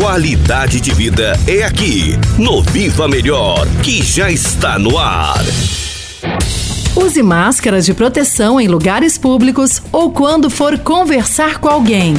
qualidade de vida é aqui, no Viva Melhor, que já está no ar. Use máscaras de proteção em lugares públicos ou quando for conversar com alguém.